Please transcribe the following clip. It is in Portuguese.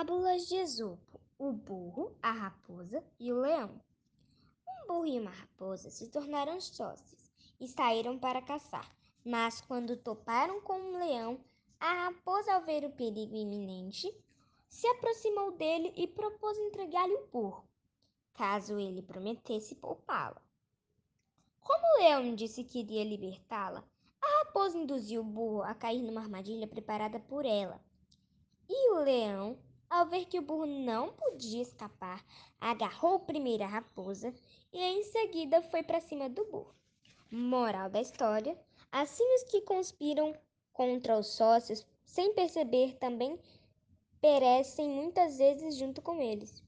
Fábulas de Esopo: O burro, a raposa e o leão. Um burro e uma raposa se tornaram sócios e saíram para caçar. Mas quando toparam com um leão, a raposa, ao ver o perigo iminente, se aproximou dele e propôs entregar-lhe o burro, caso ele prometesse poupá-la. Como o leão disse que iria libertá-la, a raposa induziu o burro a cair numa armadilha preparada por ela. E o leão ao ver que o burro não podia escapar, agarrou primeiro a raposa e em seguida foi para cima do burro. Moral da história: assim os que conspiram contra os sócios sem perceber também perecem muitas vezes junto com eles.